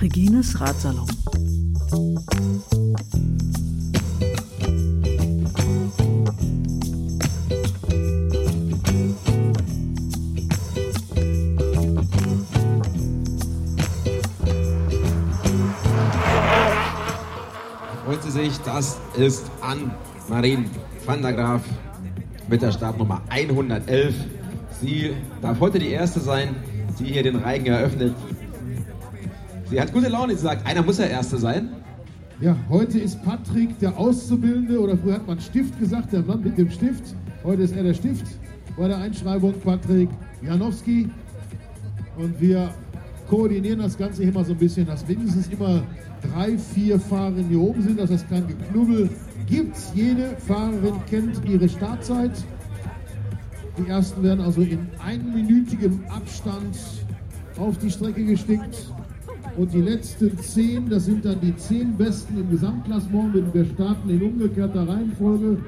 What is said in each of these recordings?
Regines Ratsalon. Freut Sie sich, das ist an Marien van der Graaf mit der Startnummer 111. Sie darf heute die Erste sein, die hier den Reigen eröffnet. Sie hat gute Laune, sie sagt, einer muss ja Erste sein. Ja, heute ist Patrick der Auszubildende oder früher hat man Stift gesagt, der Mann mit dem Stift. Heute ist er der Stift bei der Einschreibung, Patrick Janowski. Und wir koordinieren das Ganze immer so ein bisschen, dass mindestens immer drei, vier Fahrerinnen hier oben sind, dass das kein Geknubbel gibt. Jede Fahrerin kennt ihre Startzeit. Die ersten werden also in einminütigem Abstand auf die Strecke gestickt. Und die letzten zehn, das sind dann die zehn Besten im Gesamtklassement. Wir starten in umgekehrter Reihenfolge.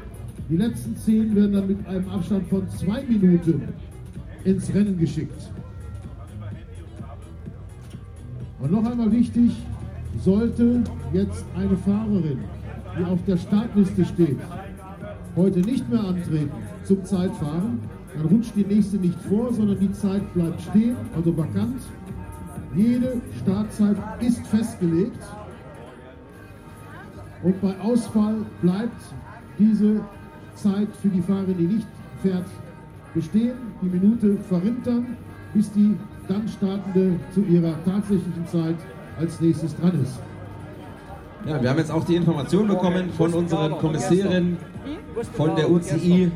Die letzten zehn werden dann mit einem Abstand von zwei Minuten ins Rennen geschickt. Und noch einmal wichtig, sollte jetzt eine Fahrerin, die auf der Startliste steht, heute nicht mehr antreten zum Zeitfahren, dann rutscht die nächste nicht vor, sondern die Zeit bleibt stehen, also vakant. Jede Startzeit ist festgelegt und bei Ausfall bleibt diese Zeit für die Fahrerin, die nicht fährt, bestehen. Die Minute verrinnt dann, bis die dann startende zu ihrer tatsächlichen Zeit als nächstes dran ist. Ja, wir haben jetzt auch die Information bekommen von unseren Kommissären, von der UCI,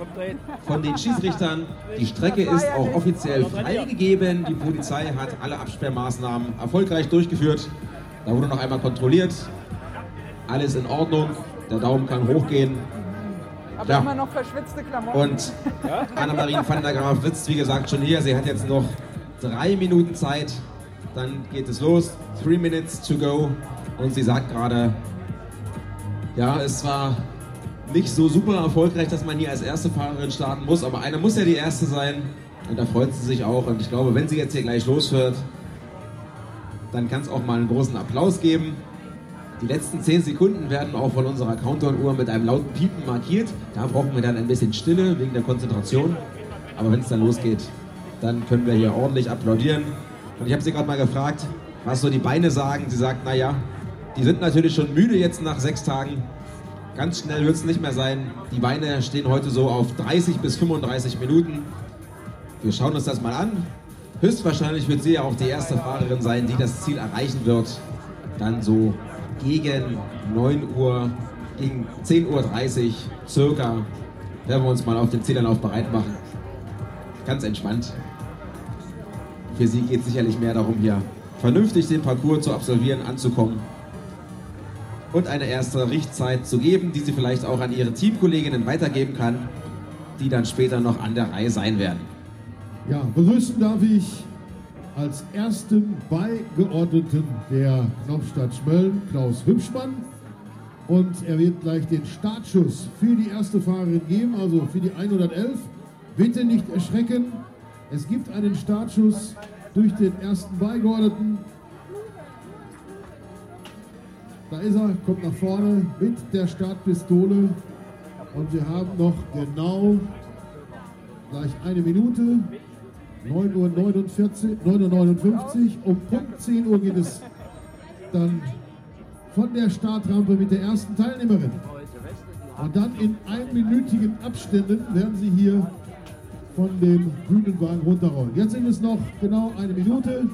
von den Schießrichtern. Die Strecke ist auch offiziell freigegeben. Die Polizei hat alle Absperrmaßnahmen erfolgreich durchgeführt. Da wurde noch einmal kontrolliert. Alles in Ordnung. Der Daumen kann hochgehen. Aber Ja. immer noch verschwitzte Klamotten. Und Annemarie van der Graaf sitzt, wie gesagt, schon hier. Sie hat jetzt noch drei Minuten Zeit. Dann geht es los. Three minutes to go. Und sie sagt gerade, ja, es war nicht so super erfolgreich, dass man hier als erste Fahrerin starten muss, aber eine muss ja die erste sein. Und da freut sie sich auch. Und ich glaube, wenn sie jetzt hier gleich losfährt, dann kann es auch mal einen großen Applaus geben. Die letzten 10 Sekunden werden auch von unserer Countdown-Uhr mit einem lauten Piepen markiert. Da brauchen wir dann ein bisschen Stille wegen der Konzentration. Aber wenn es dann losgeht, dann können wir hier ordentlich applaudieren. Und ich habe sie gerade mal gefragt, was so die Beine sagen. Sie sagt, naja, die sind natürlich schon müde jetzt nach sechs Tagen. Ganz schnell wird es nicht mehr sein. Die Beine stehen heute so auf 30 bis 35 Minuten. Wir schauen uns das mal an. Höchstwahrscheinlich wird sie ja auch die erste Fahrerin sein, die das Ziel erreichen wird. Dann so gegen 9 Uhr, gegen 10.30 Uhr circa, werden wir uns mal auf den Zielanlauf bereit machen. Ganz entspannt. Für sie geht es sicherlich mehr darum, hier vernünftig den Parcours zu absolvieren, anzukommen und eine erste Richtzeit zu geben, die sie vielleicht auch an ihre Teamkolleginnen weitergeben kann, die dann später noch an der Reihe sein werden. Ja, begrüßen darf ich als ersten Beigeordneten der Knopfstadt Schmölln Klaus Hübschmann. Und er wird gleich den Startschuss für die erste Fahrerin geben, also für die 111. Bitte nicht erschrecken. Es gibt einen Startschuss durch den ersten Beigeordneten. Da ist er, kommt nach vorne mit der Startpistole. Und wir haben noch genau gleich eine Minute. 9.49 Uhr, 9.59 Uhr. Um Punkt 10 Uhr geht es dann von der Startrampe mit der ersten Teilnehmerin. Und dann in einminütigen Abständen werden sie hier von dem Bühnenwagen runterrollen. Jetzt sind es noch genau eine Minute.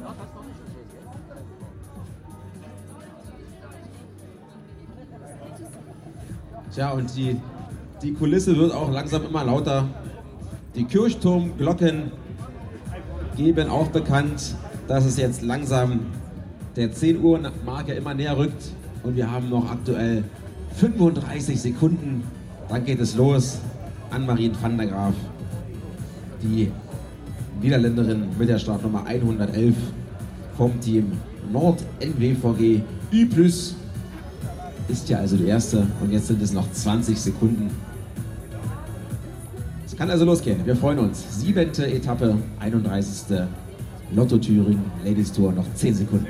Tja, und die, die Kulisse wird auch langsam immer lauter. Die Kirchturmglocken geben auch bekannt, dass es jetzt langsam der 10 Uhr Marke immer näher rückt. Und wir haben noch aktuell 35 Sekunden. Dann geht es los. Anne-Marie van der Graaf, die Niederländerin mit der Startnummer 111 vom Team Nord NWVG Ü+. Ist ja also die erste und jetzt sind es noch 20 Sekunden. Es kann also losgehen. Wir freuen uns. Siebente Etappe, 31. Lotto Thüringen Ladies Tour, noch 10 Sekunden.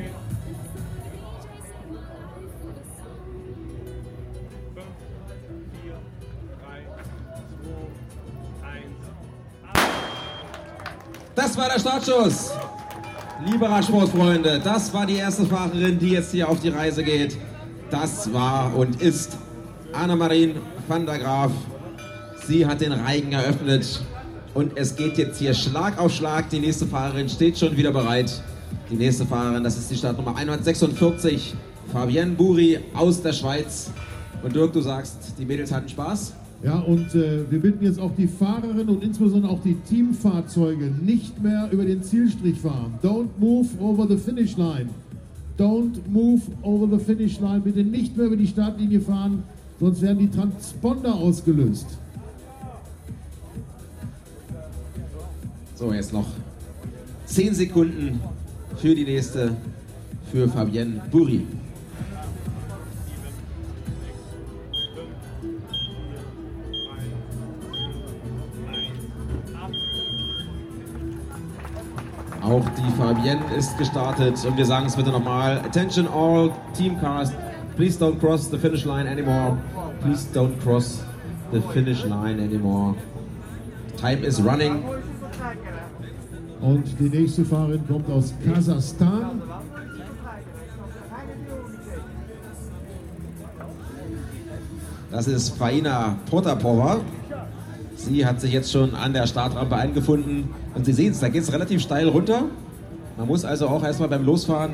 Das war der Startschuss. Liebe Radsportfreunde, das war die erste Fahrerin, die jetzt hier auf die Reise geht. Das war und ist Annemarien van der Graaf. Sie hat den Reigen eröffnet und es geht jetzt hier Schlag auf Schlag. Die nächste Fahrerin steht schon wieder bereit. Die nächste Fahrerin, das ist die Startnummer 146, Fabienne Buri aus der Schweiz. Und Dirk, du sagst, die Mädels hatten Spaß? Ja, und äh, wir bitten jetzt auch die Fahrerinnen und insbesondere auch die Teamfahrzeuge nicht mehr über den Zielstrich fahren. Don't move over the finish line. Don't move over the finish line. Bitte nicht mehr über die Startlinie fahren, sonst werden die Transponder ausgelöst. So, jetzt noch 10 Sekunden für die nächste, für Fabienne Buri. Auch die Fabienne ist gestartet und wir sagen es bitte nochmal. Attention all team cars, please don't cross the finish line anymore. Please don't cross the finish line anymore. Time is running. Und die nächste Fahrerin kommt aus Kasachstan. Das ist Faina Potapova. Sie hat sich jetzt schon an der Startrampe eingefunden und Sie sehen es, da geht es relativ steil runter. Man muss also auch erstmal beim Losfahren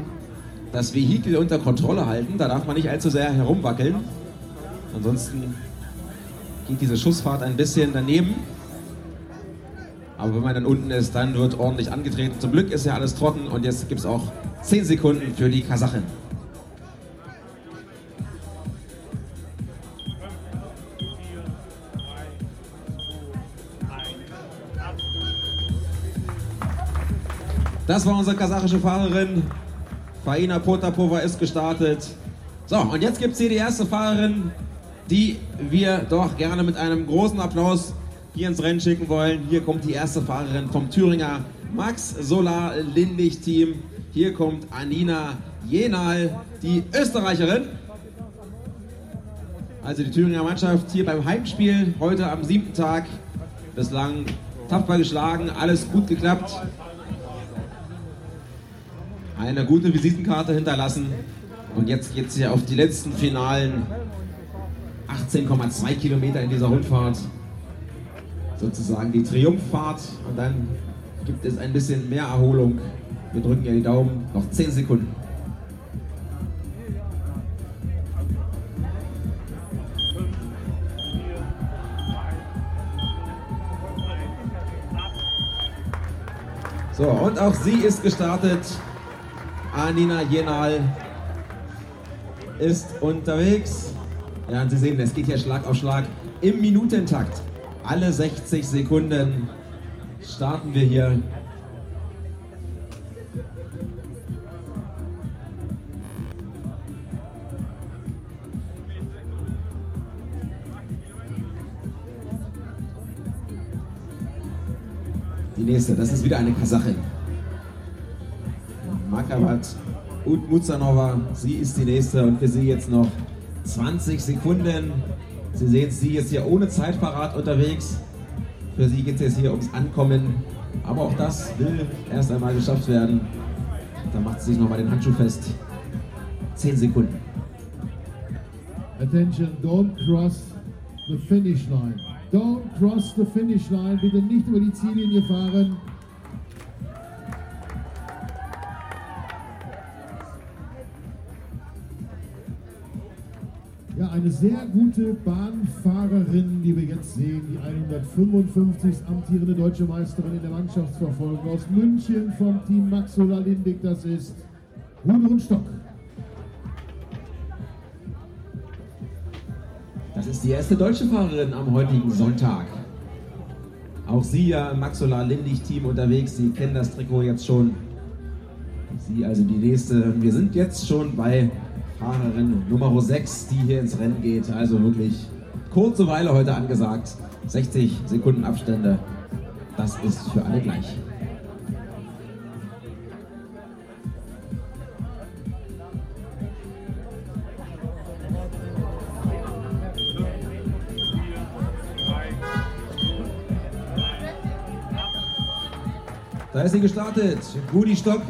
das Vehikel unter Kontrolle halten. Da darf man nicht allzu sehr herumwackeln. Ansonsten geht diese Schussfahrt ein bisschen daneben. Aber wenn man dann unten ist, dann wird ordentlich angetreten. Zum Glück ist ja alles trocken und jetzt gibt es auch 10 Sekunden für die Kasachin. Das war unsere kasachische Fahrerin. Faina Potapova ist gestartet. So, und jetzt gibt es hier die erste Fahrerin, die wir doch gerne mit einem großen Applaus hier ins Rennen schicken wollen. Hier kommt die erste Fahrerin vom Thüringer Max Solar Lindig Team. Hier kommt Anina Jenal, die Österreicherin. Also die Thüringer Mannschaft hier beim Heimspiel heute am siebten Tag. Bislang tapfer geschlagen, alles gut geklappt eine gute Visitenkarte hinterlassen. Und jetzt geht es hier auf die letzten finalen 18,2 Kilometer in dieser Rundfahrt. Sozusagen die Triumphfahrt. Und dann gibt es ein bisschen mehr Erholung. Wir drücken ja die Daumen. Noch 10 Sekunden. So, und auch sie ist gestartet. Anina Jenal ist unterwegs. Ja, und Sie sehen, es geht hier Schlag auf Schlag im Minutentakt. Alle 60 Sekunden starten wir hier. Die nächste, das ist wieder eine Kasachin. Makabat und Muzanova. Sie ist die nächste und für sie jetzt noch 20 Sekunden. Sie sehen sie jetzt hier ohne Zeitparat unterwegs. Für sie geht es jetzt hier ums Ankommen. Aber auch das will erst einmal geschafft werden. Da macht sie sich nochmal den Handschuh fest. 10 Sekunden. Attention, don't cross the finish line. Don't cross the finish line. Bitte nicht über die Ziellinie fahren. Eine sehr gute Bahnfahrerin, die wir jetzt sehen, die 155. amtierende deutsche Meisterin in der Mannschaftsverfolgung aus München vom Team Maxola Lindig, das ist Gudrun Stock. Das ist die erste deutsche Fahrerin am heutigen Sonntag. Auch sie ja im Maxola Lindig Team unterwegs. Sie kennen das Trikot jetzt schon. Sie also die nächste. Wir sind jetzt schon bei Fahrerin Nummer 6, die hier ins Rennen geht. Also wirklich kurze Weile heute angesagt. 60 Sekunden Abstände. Das ist für alle gleich. Da ist sie gestartet. Rudi Stock.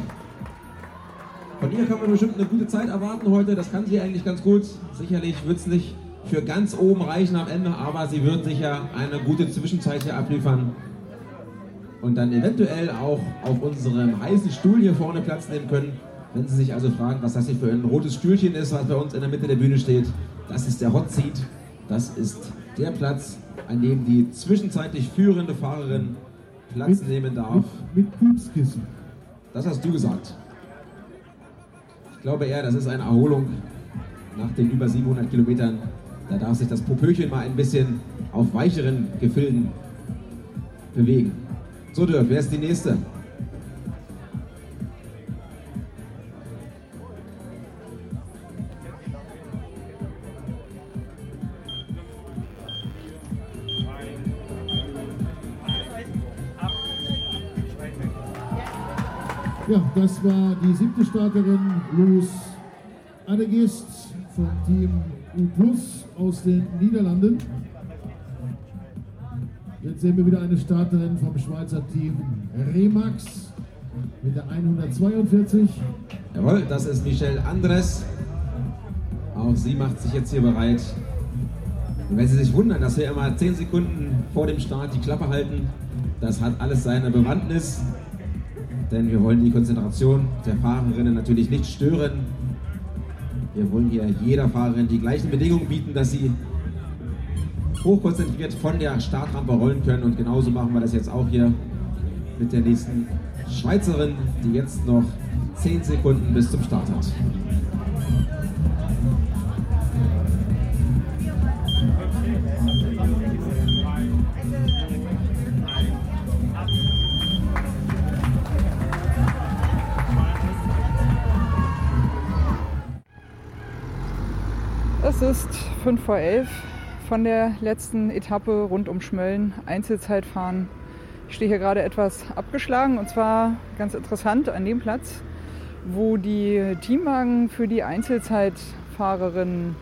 Von ihr kann man bestimmt eine gute Zeit erwarten heute. Das kann sie eigentlich ganz gut. Sicherlich wird es nicht für ganz oben reichen am Ende, aber sie wird sicher eine gute Zwischenzeit hier abliefern. Und dann eventuell auch auf unserem heißen Stuhl hier vorne Platz nehmen können. Wenn Sie sich also fragen, was das hier für ein rotes Stühlchen ist, was bei uns in der Mitte der Bühne steht, das ist der Hot Seat. Das ist der Platz, an dem die zwischenzeitlich führende Fahrerin Platz mit, nehmen darf. Mit, mit Pupskissen. Das hast du gesagt. Ich glaube eher, das ist eine Erholung nach den über 700 Kilometern. Da darf sich das Popöchen mal ein bisschen auf weicheren Gefilden bewegen. So, Dirk, wer ist die nächste? Das war die siebte Starterin, Loes Adegist vom Team U aus den Niederlanden. Jetzt sehen wir wieder eine Starterin vom Schweizer Team Remax mit der 142. Jawohl, das ist Michelle Andres. Auch sie macht sich jetzt hier bereit. Und wenn Sie sich wundern, dass wir immer 10 Sekunden vor dem Start die Klappe halten, das hat alles seine Bewandtnis denn wir wollen die Konzentration der Fahrerinnen natürlich nicht stören. Wir wollen hier jeder Fahrerin die gleichen Bedingungen bieten, dass sie hochkonzentriert von der Startrampe rollen können. Und genauso machen wir das jetzt auch hier mit der nächsten Schweizerin, die jetzt noch 10 Sekunden bis zum Start hat. 5 vor 11 von der letzten Etappe rund um Schmölln, Einzelzeitfahren. Ich stehe hier gerade etwas abgeschlagen und zwar ganz interessant an dem Platz, wo die Teamwagen für die Einzelzeitfahrerinnen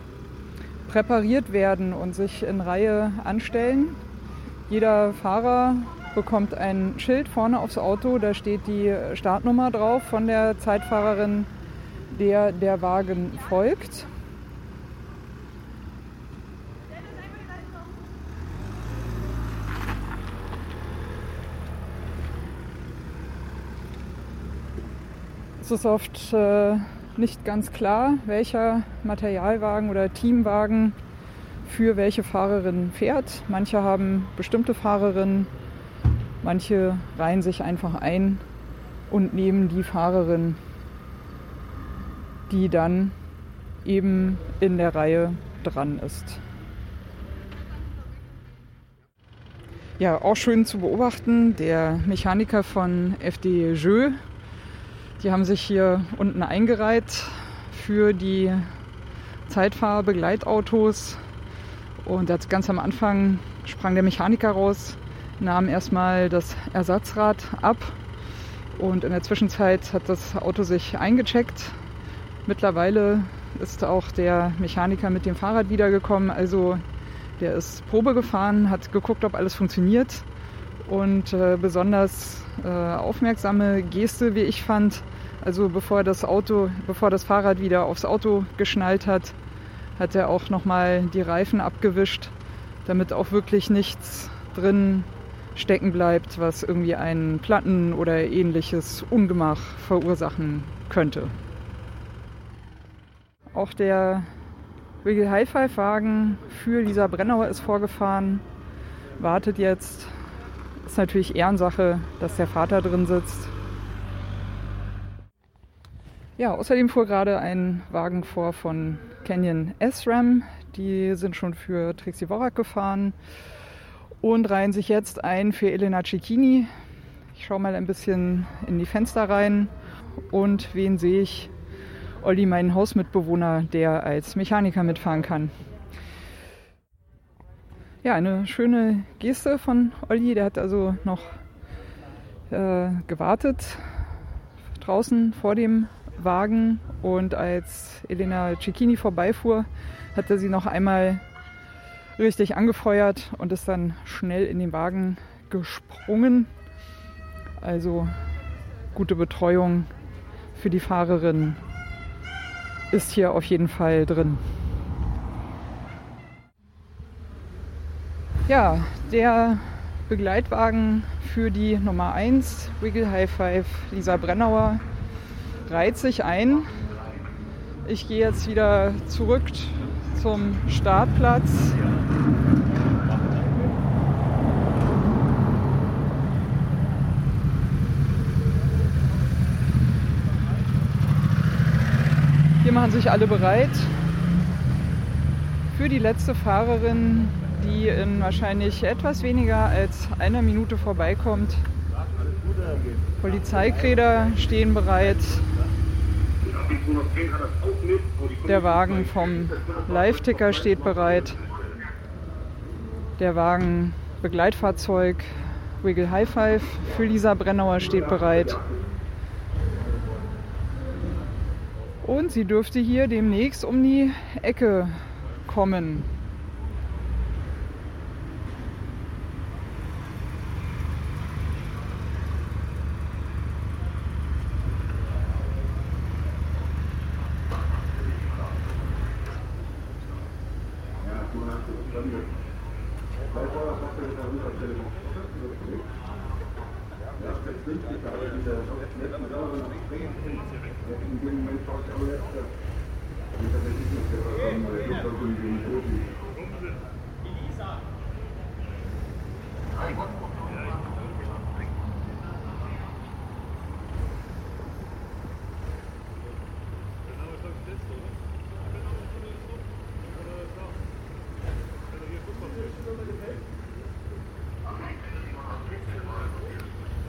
präpariert werden und sich in Reihe anstellen. Jeder Fahrer bekommt ein Schild vorne aufs Auto, da steht die Startnummer drauf von der Zeitfahrerin, der der Wagen folgt. Es ist oft äh, nicht ganz klar, welcher Materialwagen oder Teamwagen für welche Fahrerin fährt. Manche haben bestimmte Fahrerinnen, manche reihen sich einfach ein und nehmen die Fahrerin, die dann eben in der Reihe dran ist. Ja, auch schön zu beobachten, der Mechaniker von FD Jeux die haben sich hier unten eingereiht für die Zeitfahrer-Begleitautos. Und jetzt ganz am Anfang sprang der Mechaniker raus, nahm erstmal das Ersatzrad ab und in der Zwischenzeit hat das Auto sich eingecheckt. Mittlerweile ist auch der Mechaniker mit dem Fahrrad wiedergekommen. Also der ist Probe gefahren, hat geguckt, ob alles funktioniert. Und äh, besonders äh, aufmerksame Geste, wie ich fand, also bevor das Auto, bevor das Fahrrad wieder aufs Auto geschnallt hat, hat er auch nochmal die Reifen abgewischt, damit auch wirklich nichts drin stecken bleibt, was irgendwie einen Platten oder ähnliches Ungemach verursachen könnte. Auch der Wiggle High Five Wagen für Lisa Brennauer ist vorgefahren, wartet jetzt. Ist natürlich Ehrensache, dass der Vater drin sitzt. Ja, außerdem fuhr gerade ein Wagen vor von Canyon SRAM. Die sind schon für Trixie Worak gefahren und reihen sich jetzt ein für Elena Cecchini. Ich schaue mal ein bisschen in die Fenster rein und wen sehe ich? Olli, meinen Hausmitbewohner, der als Mechaniker mitfahren kann. Ja, eine schöne Geste von Olli. Der hat also noch äh, gewartet draußen vor dem Wagen und als Elena Cecchini vorbeifuhr, hat er sie noch einmal richtig angefeuert und ist dann schnell in den Wagen gesprungen. Also gute Betreuung für die Fahrerin ist hier auf jeden Fall drin. Ja, der Begleitwagen für die Nummer 1, Wiggle High Five, Lisa Brennauer, reiht sich ein. Ich gehe jetzt wieder zurück zum Startplatz. Hier machen sich alle bereit für die letzte Fahrerin, die in wahrscheinlich etwas weniger als einer Minute vorbeikommt. Polizeikräder stehen bereit. Der Wagen vom Live-Ticker steht bereit. Der Wagen Begleitfahrzeug Wiggle High Five für Lisa Brennauer steht bereit. Und sie dürfte hier demnächst um die Ecke kommen.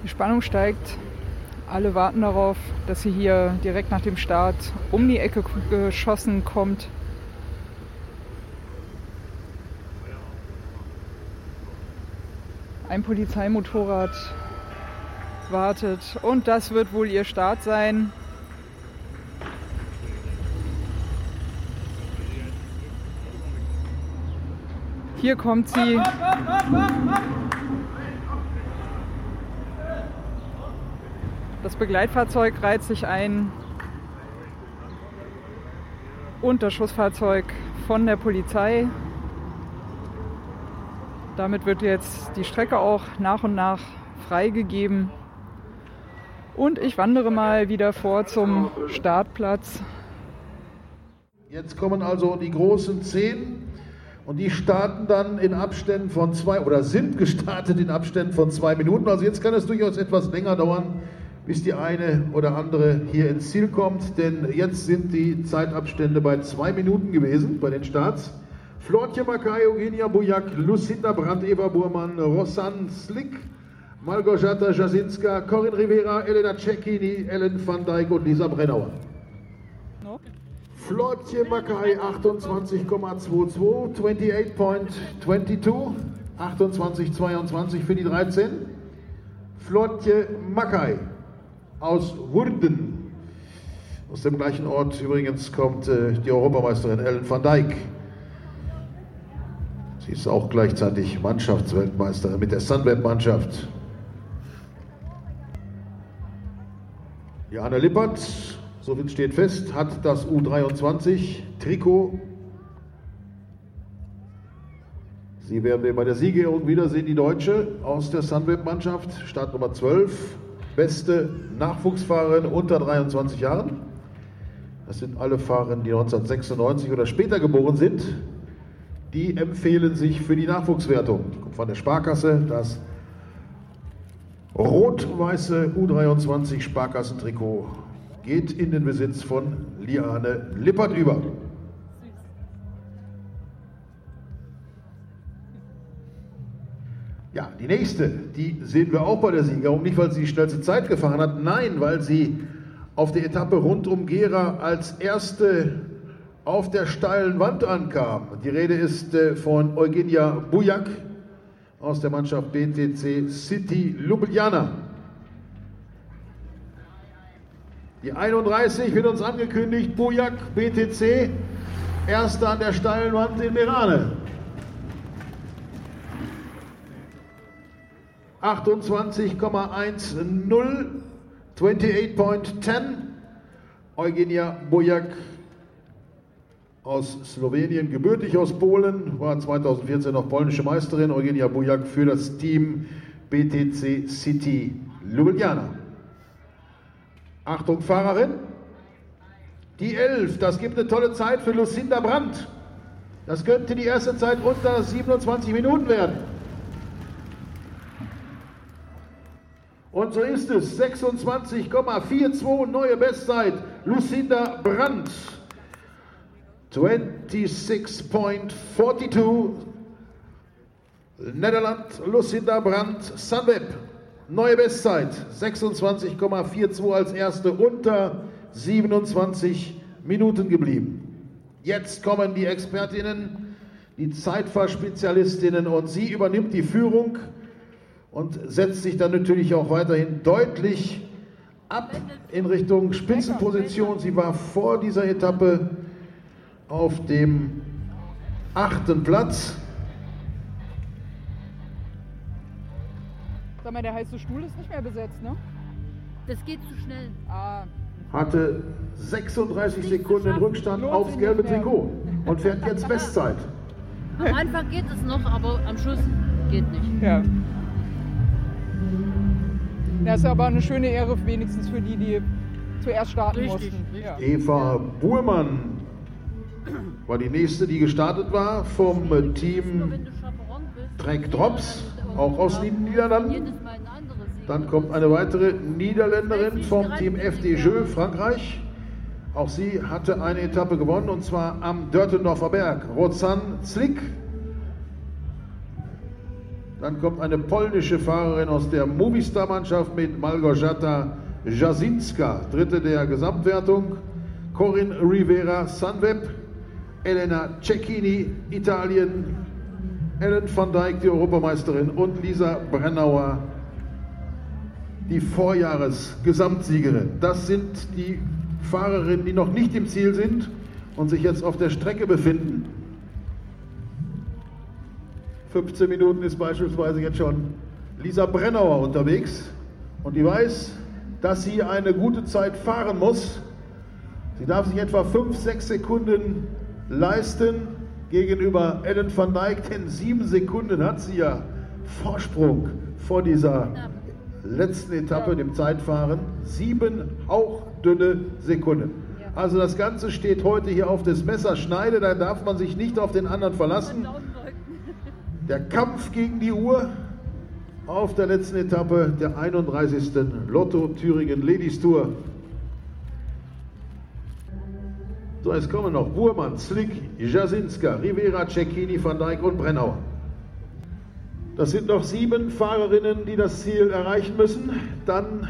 Die Spannung steigt. Alle warten darauf, dass sie hier direkt nach dem Start um die Ecke geschossen kommt. Ein Polizeimotorrad wartet und das wird wohl ihr Start sein. Hier kommt sie. Das Begleitfahrzeug reiht sich ein und das Schussfahrzeug von der Polizei. Damit wird jetzt die Strecke auch nach und nach freigegeben. Und ich wandere mal wieder vor zum Startplatz. Jetzt kommen also die großen zehn und die starten dann in Abständen von zwei oder sind gestartet in Abständen von zwei Minuten. Also jetzt kann es durchaus etwas länger dauern, bis die eine oder andere hier ins Ziel kommt, denn jetzt sind die Zeitabstände bei zwei Minuten gewesen bei den Starts. Flortje Makai, Eugenia Bujak, Lucinda Brandt, Eva Burmann, Rossan Slick, Malgorzata Jasinska, Corinne Rivera, Elena Cecchini, Ellen van Dijk und Lisa Brennauer. No? Flortje Makai 28,22, 28.22, 28,22 für die 13. Flortje Makai aus Wurden. Aus dem gleichen Ort übrigens kommt äh, die Europameisterin Ellen van Dijk. Sie ist auch gleichzeitig Mannschaftsweltmeisterin mit der Sunweb-Mannschaft. Johanna Lippert, so viel steht fest, hat das U23-Trikot. Sie werden wir bei der Siegerehrung wiedersehen, die Deutsche aus der Sunweb-Mannschaft, Start Nummer 12, beste Nachwuchsfahrerin unter 23 Jahren. Das sind alle Fahrerinnen, die 1996 oder später geboren sind. Die empfehlen sich für die Nachwuchswertung. Die kommt von der Sparkasse, das rot-weiße U23 Sparkassentrikot geht in den Besitz von Liane Lippert über. Ja, die nächste, die sehen wir auch bei der Siegerehrung, nicht weil sie die schnellste Zeit gefahren hat, nein, weil sie auf der Etappe rund um Gera als erste auf der steilen Wand ankam. Die Rede ist äh, von Eugenia Bujak aus der Mannschaft BTC City Ljubljana. Die 31 wird uns angekündigt, Bujak BTC, erster an der steilen Wand in Merane. 28,10, 28.10. Eugenia Bojak aus Slowenien, gebürtig aus Polen, war 2014 noch polnische Meisterin. Eugenia Bujak für das Team BTC City Ljubljana. Achtung, Fahrerin. Die 11, das gibt eine tolle Zeit für Lucinda Brandt. Das könnte die erste Zeit unter 27 Minuten werden. Und so ist es. 26,42 neue Bestzeit. Lucinda Brandt. 26.42. Netherland, Lucinda Brandt, Sunweb. Neue Bestzeit. 26,42 als erste unter 27 Minuten geblieben. Jetzt kommen die Expertinnen, die Zeitfahrspezialistinnen und sie übernimmt die Führung und setzt sich dann natürlich auch weiterhin deutlich ab in Richtung Spitzenposition. Sie war vor dieser Etappe auf dem achten Platz. Sag mal, der heiße Stuhl ist nicht mehr besetzt, ne? Das geht zu schnell. Ah, Hatte 36 Sekunden Rückstand aufs gelbe Trikot und fährt jetzt Bestzeit. Am Anfang geht es noch, aber am Schluss geht nicht. ja. Ja, ist aber eine schöne Ehre wenigstens für die, die zuerst starten Richtig, mussten. richtig. Ja. Eva Buhrmann war die nächste, die gestartet war vom Team Trek Drops, auch aus den Niederlanden. Dann kommt eine weitere Niederländerin vom Team FDJ Frankreich. Auch sie hatte eine Etappe gewonnen und zwar am Dörtendorfer Berg. Rozan Zlik. Dann kommt eine polnische Fahrerin aus der Movistar-Mannschaft mit Malgorzata Jasinska, dritte der Gesamtwertung. Corinne Rivera Sunweb. Elena Cecchini, Italien. Ellen van Dijk, die Europameisterin. Und Lisa Brennauer, die Vorjahresgesamtsiegerin. Das sind die Fahrerinnen, die noch nicht im Ziel sind und sich jetzt auf der Strecke befinden. 15 Minuten ist beispielsweise jetzt schon Lisa Brennauer unterwegs und die weiß, dass sie eine gute Zeit fahren muss. Sie darf sich etwa 5, 6 Sekunden leisten gegenüber Ellen van Dijk, denn 7 Sekunden hat sie ja Vorsprung vor dieser letzten Etappe, dem Zeitfahren. Sieben hauchdünne Sekunden. Also das Ganze steht heute hier auf das Messerschneide, da darf man sich nicht auf den anderen verlassen. Der Kampf gegen die Uhr auf der letzten Etappe der 31. Lotto Thüringen Ladies Tour. So, jetzt kommen noch Burmann, Slick, Jasinska, Rivera, Cecchini, Van Dijk und Brennauer. Das sind noch sieben Fahrerinnen, die das Ziel erreichen müssen. Dann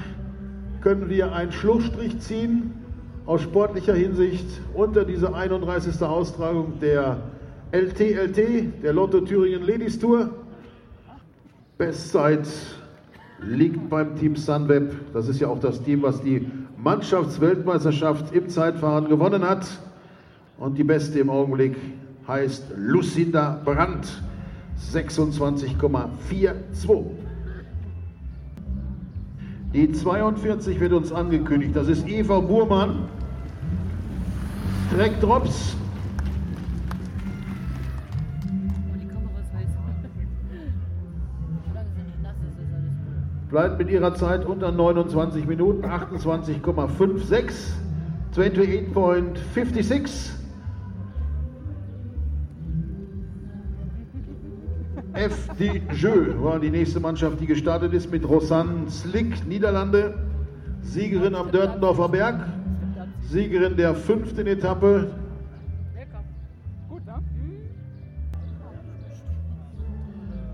können wir einen Schlussstrich ziehen aus sportlicher Hinsicht unter diese 31. Austragung der LTLT, der Lotto Thüringen Ladies Tour. Bestzeit liegt beim Team Sunweb. Das ist ja auch das Team, was die Mannschaftsweltmeisterschaft im Zeitfahren gewonnen hat. Und die beste im Augenblick heißt Lucinda Brandt. 26,42. Die 42 wird uns angekündigt. Das ist Eva Burmann. Trek Drops. Bleibt mit ihrer Zeit unter 29 Minuten, 28,56, 28.56. FD Jeu war die nächste Mannschaft, die gestartet ist mit Rosanne Slick, Niederlande, Siegerin am Dörtendorfer Berg, Siegerin der fünften Etappe,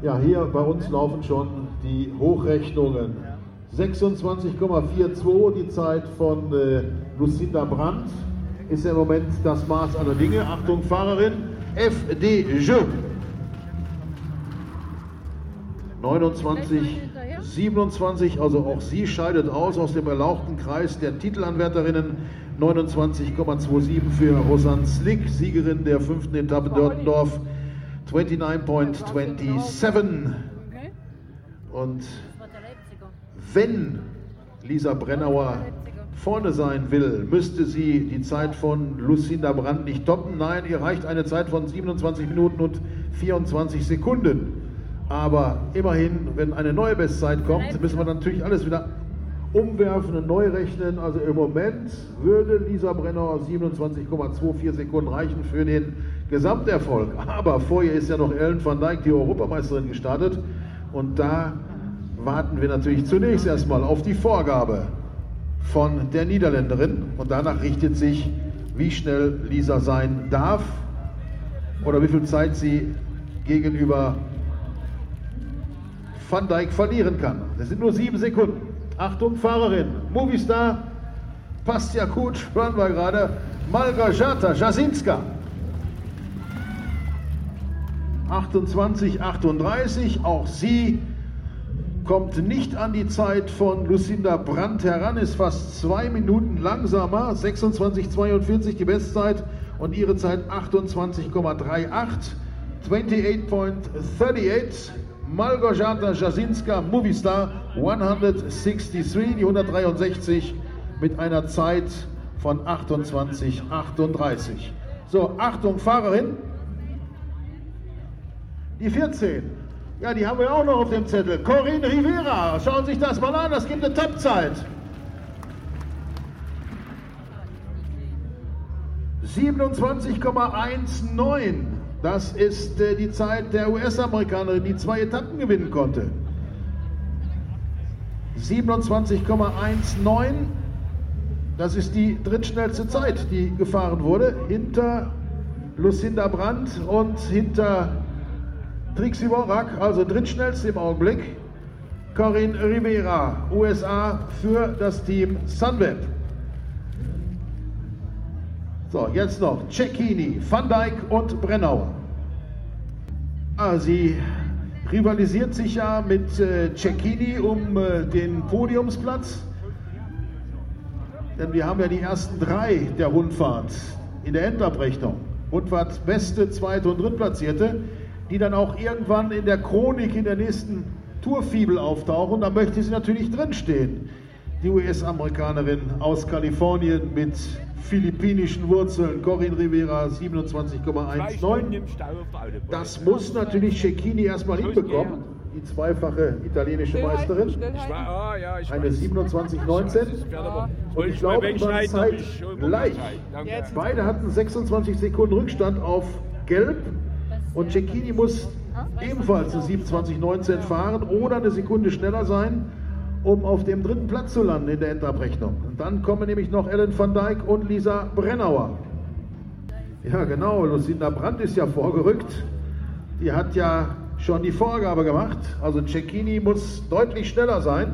Ja, hier bei uns laufen schon die Hochrechnungen. 26,42 die Zeit von äh, Lucinda Brandt. ist im Moment das Maß aller Dinge. Achtung, Fahrerin, FDJ. 29, 27, also auch sie scheidet aus aus dem erlauchten Kreis der Titelanwärterinnen. 29,27 für Rosanne Slick, Siegerin der fünften Etappe Dörtendorf. 29.27. Und wenn Lisa Brennauer vorne sein will, müsste sie die Zeit von Lucinda Brandt nicht toppen. Nein, ihr reicht eine Zeit von 27 Minuten und 24 Sekunden. Aber immerhin, wenn eine neue Bestzeit kommt, müssen wir natürlich alles wieder umwerfen und neu rechnen. Also im Moment würde Lisa Brenner 27,24 Sekunden reichen für den Gesamterfolg. Aber vor ihr ist ja noch Ellen van Dijk, die Europameisterin, gestartet. Und da warten wir natürlich zunächst erstmal auf die Vorgabe von der Niederländerin. Und danach richtet sich, wie schnell Lisa sein darf oder wie viel Zeit sie gegenüber Van Dijk verlieren kann. Das sind nur sieben Sekunden. Achtung, Fahrerin, Movistar, passt ja gut, hören wir gerade, Malgorzata Jasinska. 28, 38, auch sie kommt nicht an die Zeit von Lucinda Brandt heran, ist fast zwei Minuten langsamer, 26,42 die Bestzeit und ihre Zeit 28,38, 28.38. Malgorzata Jasinska Movistar 163, die 163 mit einer Zeit von 28,38. So, Achtung, Fahrerin. Die 14. Ja, die haben wir auch noch auf dem Zettel. Corinne Rivera. Schauen Sie sich das mal an, das gibt eine Topzeit. 27,19. Das ist äh, die Zeit der US-Amerikanerin, die zwei Etappen gewinnen konnte. 27,19. Das ist die drittschnellste Zeit, die gefahren wurde. Hinter Lucinda Brandt und hinter Trixie Worak, also drittschnellste im Augenblick. Corinne Rivera, USA für das Team Sunweb. So, jetzt noch Cecchini, Van Dijk und Brennauer. Ah, sie rivalisiert sich ja mit äh, Cecchini um äh, den Podiumsplatz. Denn wir haben ja die ersten drei der Rundfahrt in der Endabrechnung. Rundfahrt beste, zweite und drittplatzierte, die dann auch irgendwann in der Chronik in der nächsten Tourfibel auftauchen. Da möchte sie natürlich drinstehen. Die US-Amerikanerin aus Kalifornien mit philippinischen Wurzeln, Corinne Rivera 27,19. Das muss natürlich Cecchini erstmal hinbekommen, die zweifache italienische Meisterin. Eine 27,19. Und ich glaube, die waren Zeit gleich. Beide hatten 26 Sekunden Rückstand auf Gelb. Und Cecchini muss ebenfalls eine 27,19 fahren oder eine Sekunde schneller sein um auf dem dritten Platz zu landen in der Endabrechnung. Und dann kommen nämlich noch Ellen van Dijk und Lisa Brennauer. Ja, genau, Lucinda Brandt ist ja vorgerückt. Die hat ja schon die Vorgabe gemacht. Also Cecchini muss deutlich schneller sein.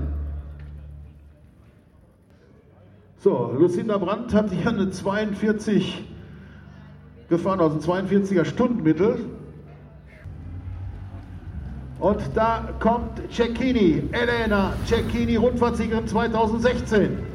So, Lucinda Brandt hat hier eine 42 gefahren, also 42er Stundenmittel. Und da kommt Cecchini, Elena Cecchini, Rundfahrtsiegerin 2016.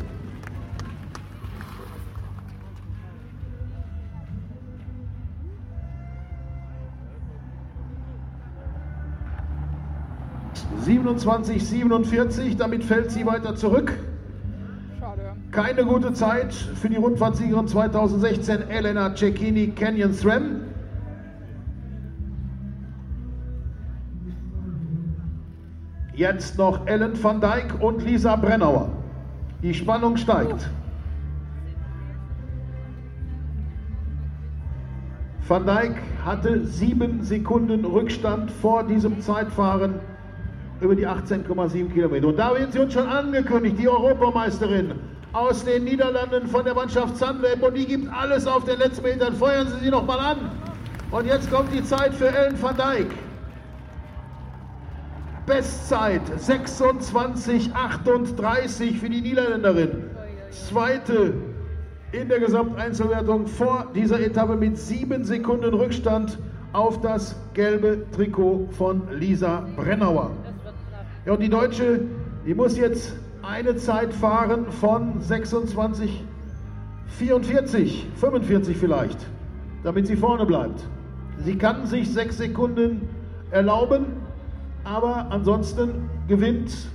...27, 47, damit fällt sie weiter zurück. Schade. Keine gute Zeit für die Rundfahrtsiegerin 2016, Elena Cecchini, Canyon SRAM. Jetzt noch Ellen van Dijk und Lisa Brennauer. Die Spannung steigt. Van Dijk hatte sieben Sekunden Rückstand vor diesem Zeitfahren über die 18,7 Kilometer. Und da wird sie uns schon angekündigt, die Europameisterin aus den Niederlanden von der Mannschaft Sunweb. Und die gibt alles auf den letzten Metern. Feuern Sie sie noch mal an. Und jetzt kommt die Zeit für Ellen van Dijk. Bestzeit 26,38 für die Niederländerin. Zweite in der Gesamteinzelwertung vor dieser Etappe mit sieben Sekunden Rückstand auf das gelbe Trikot von Lisa Brennauer. Ja, und die Deutsche, die muss jetzt eine Zeit fahren von 26, 44, 45 vielleicht, damit sie vorne bleibt. Sie kann sich sechs Sekunden erlauben, aber ansonsten gewinnt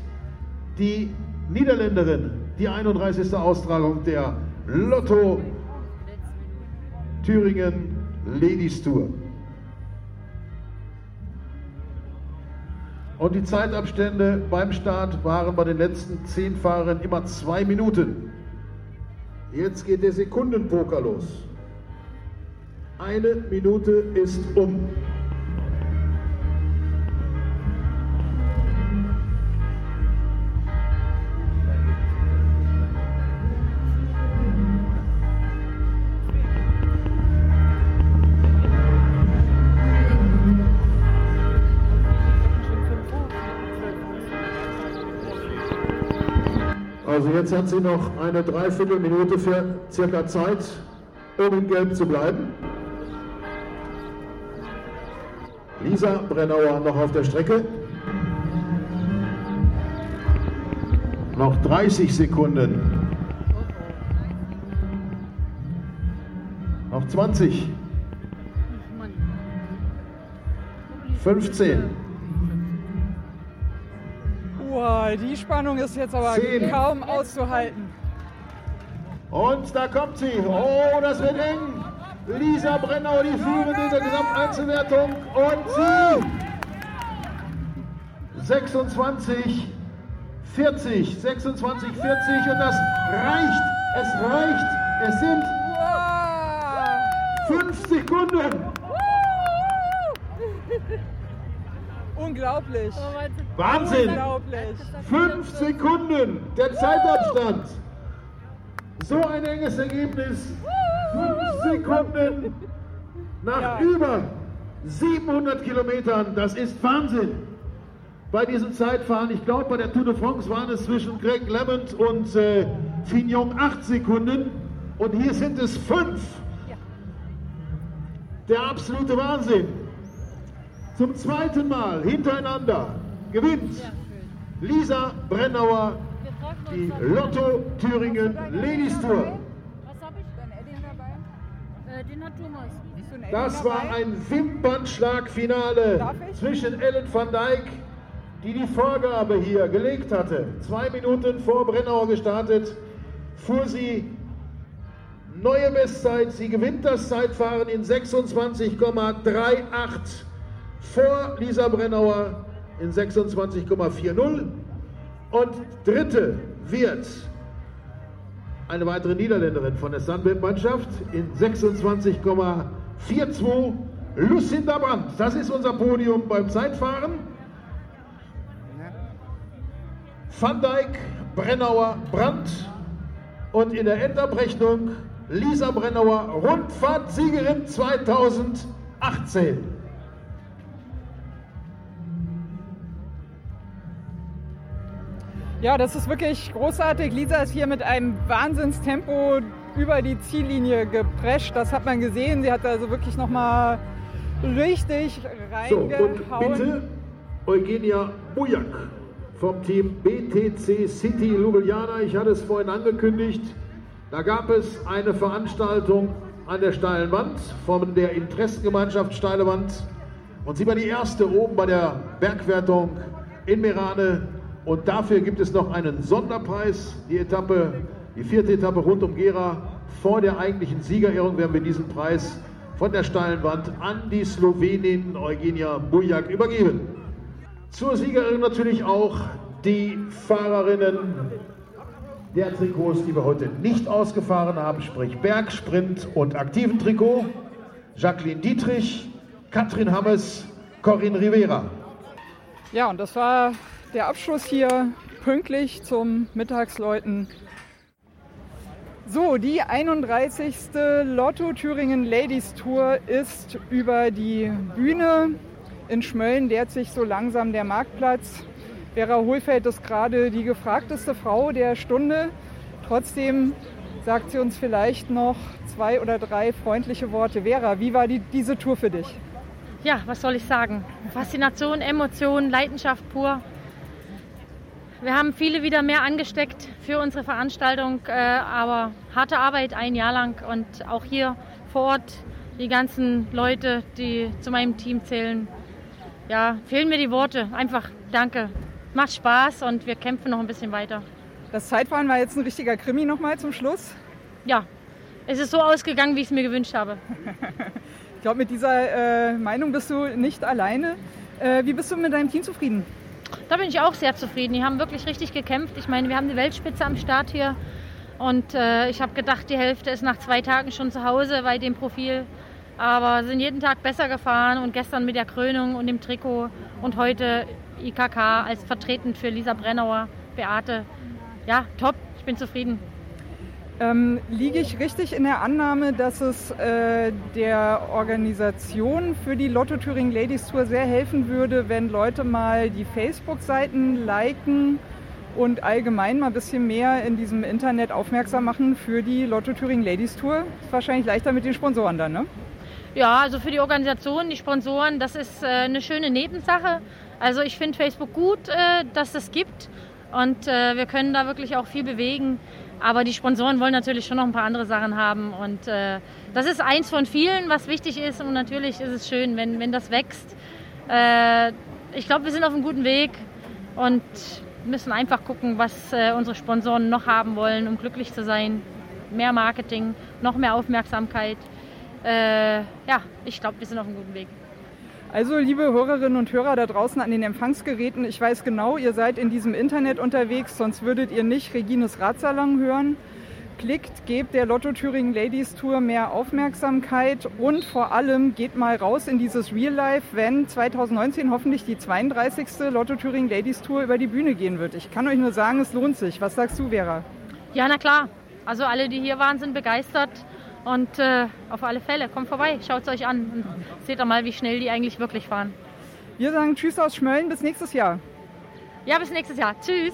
die Niederländerin die 31. Austragung der Lotto Thüringen Ladies Tour. Und die Zeitabstände beim Start waren bei den letzten zehn Fahrern immer zwei Minuten. Jetzt geht der Sekundenpoker los. Eine Minute ist um. Also jetzt hat sie noch eine Dreiviertelminute für circa Zeit, um in Gelb zu bleiben. Lisa Brennauer noch auf der Strecke. Noch 30 Sekunden. Noch 20. 15. Wow, die Spannung ist jetzt aber Zehn. kaum auszuhalten. Und da kommt sie. Oh, das wird eng. Lisa Brennauer, die Führende in der Gesamteinzelwertung. Und sie 26, 40, 26, 40 und das reicht. Es reicht. Es sind fünf Sekunden. Unglaublich. Oh. Wahnsinn. Unglaublich. Fünf Sekunden der Zeitabstand. So ein enges Ergebnis. Fünf Sekunden nach Ja. über 700 Kilometern. Das ist Wahnsinn. Bei diesem Zeitfahren, ich glaube, bei der Tour de France waren es zwischen Greg Lemond und äh, Fignon acht Sekunden. Und hier sind es fünf. Der absolute Wahnsinn. Zum zweiten Mal hintereinander gewinnt. Lisa Brennauer die Lotto Thüringen Ladies Tour. Äh. Das war ein Wimpernschlagfinale zwischen Ellen van Dijk, die die Vorgabe hier gelegt hatte. Zwei Minuten vor Brennauer gestartet, fuhr sie neue Bestzeit. Sie gewinnt das Zeitfahren in 26,38 vor Lisa Brennauer in 26,40. Und dritte wird eine weitere Niederländerin von der Sunweb-Mannschaft in 26,42 Lucinda Brandt. Das ist unser Podium beim Zeitfahren. Van Dijk, Brennauer, Brandt und in der Endabrechnung Lisa Brennauer, Rundfahrtsiegerin 2018. Ja, das ist wirklich großartig. Lisa ist hier mit einem Wahnsinnstempo über die Ziellinie geprescht. Das hat man gesehen. Sie hat also wirklich nochmal richtig So, und reingehauen. bitte Eugenia Bujak vom Team BTC City Ljubljana. Ich hatte es vorhin angekündigt. Da gab es eine Veranstaltung an der Steilen Wand von der Interessengemeinschaft Steile Wand. Und sie war die erste oben bei der Bergwertung in Merane. Und dafür gibt es noch einen Sonderpreis. Die Etappe, die vierte Etappe rund um Gera. Vor der eigentlichen Siegerehrung werden wir diesen Preis von der Steilen Wand an die Slowenin Eugenia Bujak übergeben. Zur Siegerin natürlich auch die Fahrerinnen der Trikots, die wir heute nicht ausgefahren haben, sprich Berg, Sprint und aktiven Trikot. Jacqueline Dietrich, Katrin Hammes, Corinne Rivera. Ja, und das war der Abschluss hier pünktlich zum Mittagsläuten. So, die 31. Lotto Thüringen Ladies Tour ist über die Bühne. In Schmölln leert sich so langsam der Marktplatz. Vera Hohlfeld ist gerade die gefragteste Frau der Stunde. Trotzdem sagt sie uns vielleicht noch zwei oder drei freundliche Worte. Vera, wie war die, diese Tour für dich? Ja, was soll ich sagen? Faszination, Emotion, Leidenschaft pur. Wir haben viele wieder mehr angesteckt für unsere Veranstaltung, äh, aber harte Arbeit ein Jahr lang und auch hier vor Ort die ganzen Leute, die zu meinem Team zählen. Ja, fehlen mir die Worte. Einfach danke. Macht Spaß und wir kämpfen noch ein bisschen weiter. Das Zeitfahren war jetzt ein richtiger Krimi nochmal zum Schluss. Ja, es ist so ausgegangen, wie ich es mir gewünscht habe. ich glaube, mit dieser äh, Meinung bist du nicht alleine. Äh, wie bist du mit deinem Team zufrieden? Da bin ich auch sehr zufrieden. Die haben wirklich richtig gekämpft. Ich meine, wir haben die Weltspitze am Start hier. Und äh, ich habe gedacht, die Hälfte ist nach zwei Tagen schon zu Hause bei dem Profil. Aber sind jeden Tag besser gefahren und gestern mit der Krönung und dem Trikot und heute IKK als vertretend für Lisa Brennauer, Beate. Ja, top, ich bin zufrieden. Ähm, liege ich richtig in der Annahme, dass es äh, der Organisation für die Lotto Thüringen Ladies Tour sehr helfen würde, wenn Leute mal die Facebook-Seiten liken und allgemein mal ein bisschen mehr in diesem Internet aufmerksam machen für die Lotto Thüringen Ladies Tour? Ist wahrscheinlich leichter mit den Sponsoren dann, ne? Ja, also für die Organisation, die Sponsoren, das ist äh, eine schöne Nebensache. Also ich finde Facebook gut, äh, dass es gibt und äh, wir können da wirklich auch viel bewegen. Aber die Sponsoren wollen natürlich schon noch ein paar andere Sachen haben. Und äh, das ist eins von vielen, was wichtig ist. Und natürlich ist es schön, wenn, wenn das wächst. Äh, ich glaube, wir sind auf einem guten Weg und müssen einfach gucken, was äh, unsere Sponsoren noch haben wollen, um glücklich zu sein. Mehr Marketing, noch mehr Aufmerksamkeit. Äh, ja, ich glaube, wir sind auf einem guten Weg. Also, liebe Hörerinnen und Hörer da draußen an den Empfangsgeräten, ich weiß genau, ihr seid in diesem Internet unterwegs, sonst würdet ihr nicht Regines Radsalon hören. Klickt, gebt der Lotto Thüringen Ladies Tour mehr Aufmerksamkeit und vor allem geht mal raus in dieses Real Life, wenn 2019 hoffentlich die 32. Lotto Thüringen Ladies Tour über die Bühne gehen wird. Ich kann euch nur sagen, es lohnt sich. Was sagst du, Vera? Ja, na klar. Also alle, die hier waren, sind begeistert. Und äh, auf alle Fälle, kommt vorbei, schaut es euch an und seht doch mal, wie schnell die eigentlich wirklich fahren. Wir sagen Tschüss aus Schmölln, bis nächstes Jahr. Ja, bis nächstes Jahr. Tschüss.